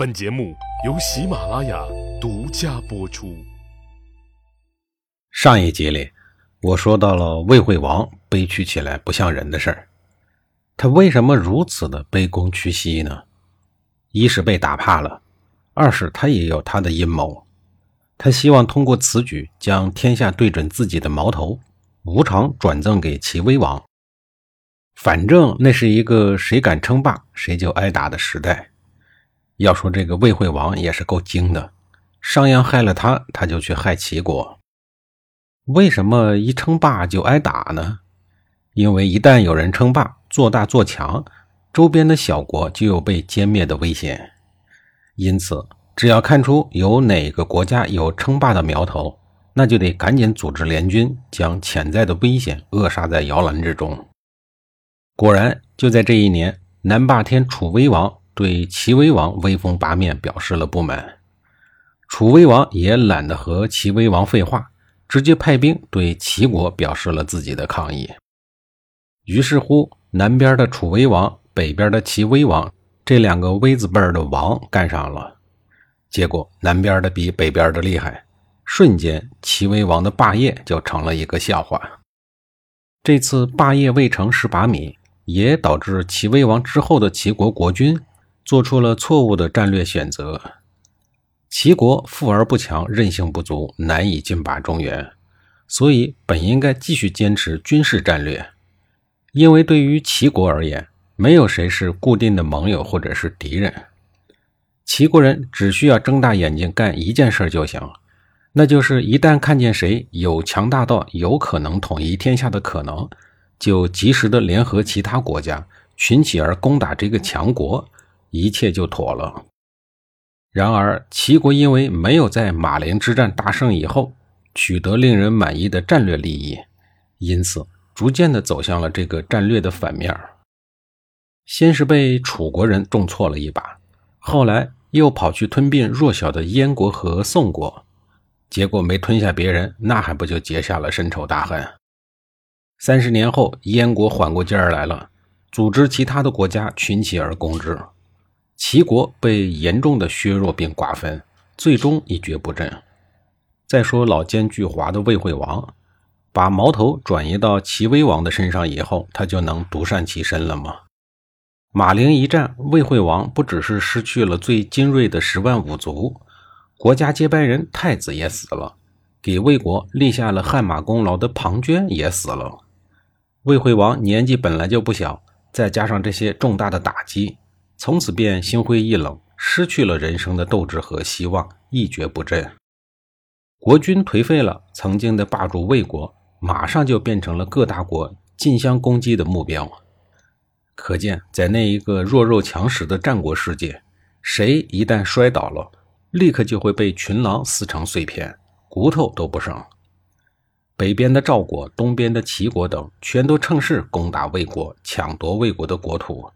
本节目由喜马拉雅独家播出。上一集里，我说到了魏惠王悲屈起来不像人的事儿。他为什么如此的卑躬屈膝呢？一是被打怕了，二是他也有他的阴谋。他希望通过此举将天下对准自己的矛头，无偿转赠给齐威王。反正那是一个谁敢称霸谁就挨打的时代。要说这个魏惠王也是够精的，商鞅害了他，他就去害齐国。为什么一称霸就挨打呢？因为一旦有人称霸，做大做强，周边的小国就有被歼灭的危险。因此，只要看出有哪个国家有称霸的苗头，那就得赶紧组织联军，将潜在的危险扼杀在摇篮之中。果然，就在这一年，南霸天楚威王。对齐威王威风八面表示了不满，楚威王也懒得和齐威王废话，直接派兵对齐国表示了自己的抗议。于是乎，南边的楚威王，北边的齐威王这两个威字辈的王干上了，结果南边的比北边的厉害，瞬间齐威王的霸业就成了一个笑话。这次霸业未成十八米，也导致齐威王之后的齐国国君。做出了错误的战略选择，齐国富而不强，韧性不足，难以进拔中原，所以本应该继续坚持军事战略。因为对于齐国而言，没有谁是固定的盟友或者是敌人，齐国人只需要睁大眼睛干一件事就行，那就是一旦看见谁有强大到有可能统一天下的可能，就及时的联合其他国家，群起而攻打这个强国。一切就妥了。然而，齐国因为没有在马陵之战大胜以后取得令人满意的战略利益，因此逐渐的走向了这个战略的反面。先是被楚国人重挫了一把，后来又跑去吞并弱小的燕国和宋国，结果没吞下别人，那还不就结下了深仇大恨？三十年后，燕国缓过劲儿来了，组织其他的国家群起而攻之。齐国被严重的削弱并瓜分，最终一蹶不振。再说老奸巨猾的魏惠王，把矛头转移到齐威王的身上以后，他就能独善其身了吗？马陵一战，魏惠王不只是失去了最精锐的十万五卒，国家接班人太子也死了，给魏国立下了汗马功劳的庞涓也死了。魏惠王年纪本来就不小，再加上这些重大的打击。从此便心灰意冷，失去了人生的斗志和希望，一蹶不振。国君颓废了，曾经的霸主魏国马上就变成了各大国竞相攻击的目标。可见，在那一个弱肉强食的战国世界，谁一旦摔倒了，立刻就会被群狼撕成碎片，骨头都不剩。北边的赵国、东边的齐国等，全都趁势攻打魏国，抢夺魏国的国土。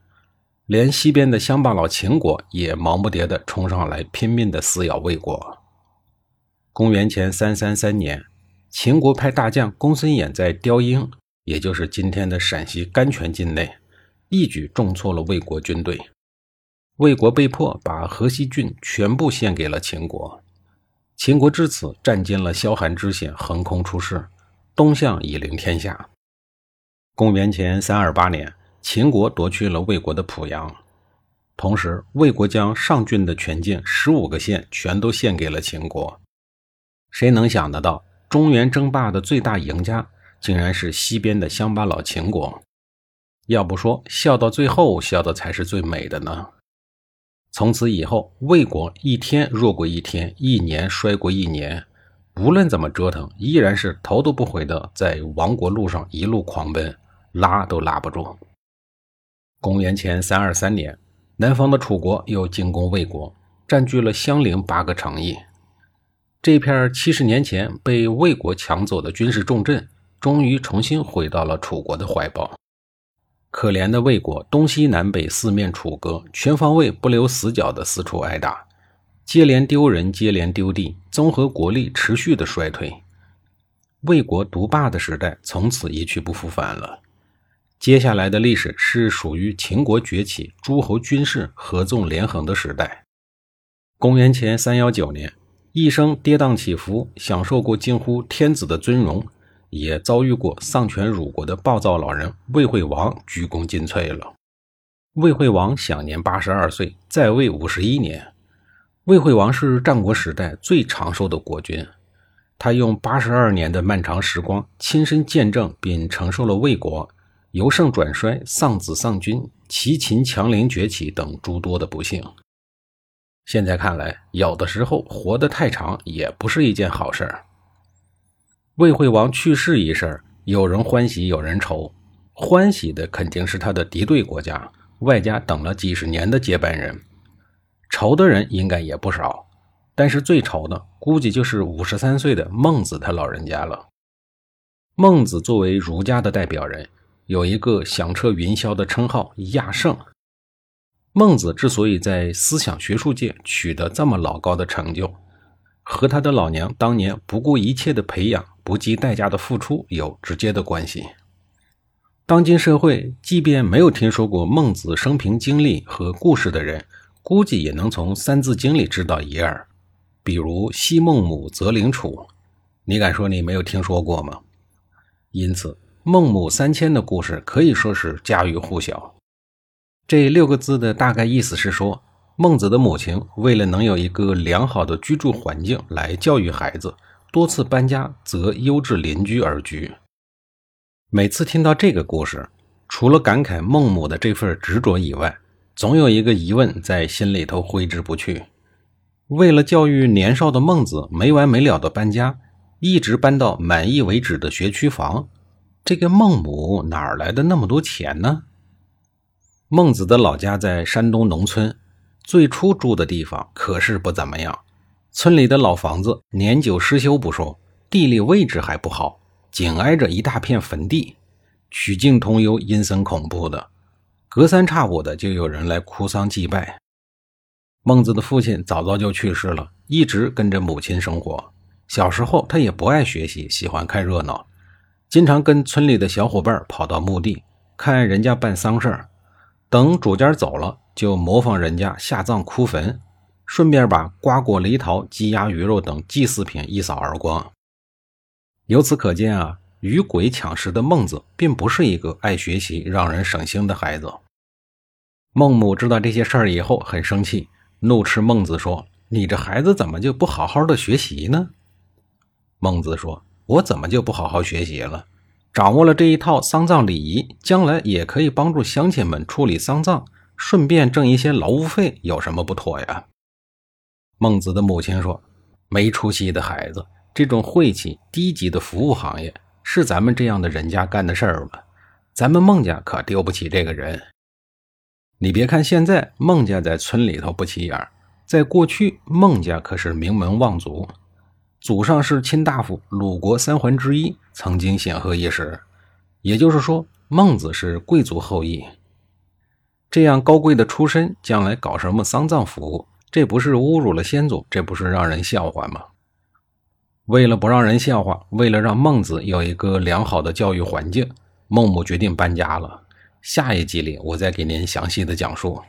连西边的乡巴佬秦国也忙不迭地冲上来，拼命地撕咬魏国。公元前三三三年，秦国派大将公孙衍在雕阴，也就是今天的陕西甘泉境内，一举重挫了魏国军队。魏国被迫把河西郡全部献给了秦国。秦国至此占尽了萧韩之险，横空出世，东向以凌天下。公元前三二八年。秦国夺去了魏国的濮阳，同时魏国将上郡的全境十五个县全都献给了秦国。谁能想得到，中原争霸的最大赢家竟然是西边的乡巴佬秦国？要不说笑到最后，笑的才是最美的呢。从此以后，魏国一天弱过一天，一年衰过一年，无论怎么折腾，依然是头都不回的在亡国路上一路狂奔，拉都拉不住。公元前三二三年，南方的楚国又进攻魏国，占据了相邻八个城邑。这片七十年前被魏国抢走的军事重镇，终于重新回到了楚国的怀抱。可怜的魏国，东西南北四面楚歌，全方位不留死角的四处挨打，接连丢人，接连丢地，综合国力持续的衰退。魏国独霸的时代从此一去不复返了。接下来的历史是属于秦国崛起、诸侯军事合纵连横的时代。公元前三幺九年，一生跌宕起伏，享受过近乎天子的尊荣，也遭遇过丧权辱国的暴躁老人魏惠王鞠躬尽瘁了。魏惠王享年八十二岁，在位五十一年。魏惠王是战国时代最长寿的国君。他用八十二年的漫长时光，亲身见证并承受了魏国由盛转衰、丧子丧君、齐秦强邻崛起等诸多的不幸。现在看来，有的时候活得太长也不是一件好事儿。魏惠王去世一事，有人欢喜，有人愁。欢喜的肯定是他的敌对国家，外加等了几十年的接班人；愁的人应该也不少。但是最愁的，估计就是五十三岁的孟子他老人家了。孟子作为儒家的代表人，有一个响彻云霄的称号“亚圣”。孟子之所以在思想学术界取得这么老高的成就，和他的老娘当年不顾一切的培养、不计代价的付出有直接的关系。当今社会，即便没有听说过孟子生平经历和故事的人，估计也能从《三字经》里知道一二。比如昔孟母择邻处，你敢说你没有听说过吗？因此，孟母三迁的故事可以说是家喻户晓。这六个字的大概意思是说，孟子的母亲为了能有一个良好的居住环境来教育孩子，多次搬家择优质邻居而居。每次听到这个故事，除了感慨孟母的这份执着以外，总有一个疑问在心里头挥之不去。为了教育年少的孟子，没完没了的搬家，一直搬到满意为止的学区房。这个孟母哪儿来的那么多钱呢？孟子的老家在山东农村，最初住的地方可是不怎么样。村里的老房子年久失修不说，地理位置还不好，紧挨着一大片坟地，曲径通幽，阴森恐怖的，隔三差五的就有人来哭丧祭拜。孟子的父亲早早就去世了，一直跟着母亲生活。小时候他也不爱学习，喜欢看热闹，经常跟村里的小伙伴跑到墓地看人家办丧事儿。等主家走了，就模仿人家下葬哭坟，顺便把瓜果梨桃、鸡鸭鱼肉等祭祀品一扫而光。由此可见啊，与鬼抢食的孟子并不是一个爱学习、让人省心的孩子。孟母知道这些事儿以后，很生气。怒斥孟子说：“你这孩子怎么就不好好的学习呢？”孟子说：“我怎么就不好好学习了？掌握了这一套丧葬礼仪，将来也可以帮助乡亲们处理丧葬，顺便挣一些劳务费，有什么不妥呀？”孟子的母亲说：“没出息的孩子，这种晦气低级的服务行业，是咱们这样的人家干的事儿吗？咱们孟家可丢不起这个人。”你别看现在孟家在村里头不起眼，在过去孟家可是名门望族，祖上是卿大夫，鲁国三桓之一，曾经显赫一时。也就是说，孟子是贵族后裔。这样高贵的出身，将来搞什么丧葬服务？这不是侮辱了先祖？这不是让人笑话吗？为了不让人笑话，为了让孟子有一个良好的教育环境，孟母决定搬家了。下一集里，我再给您详细的讲述。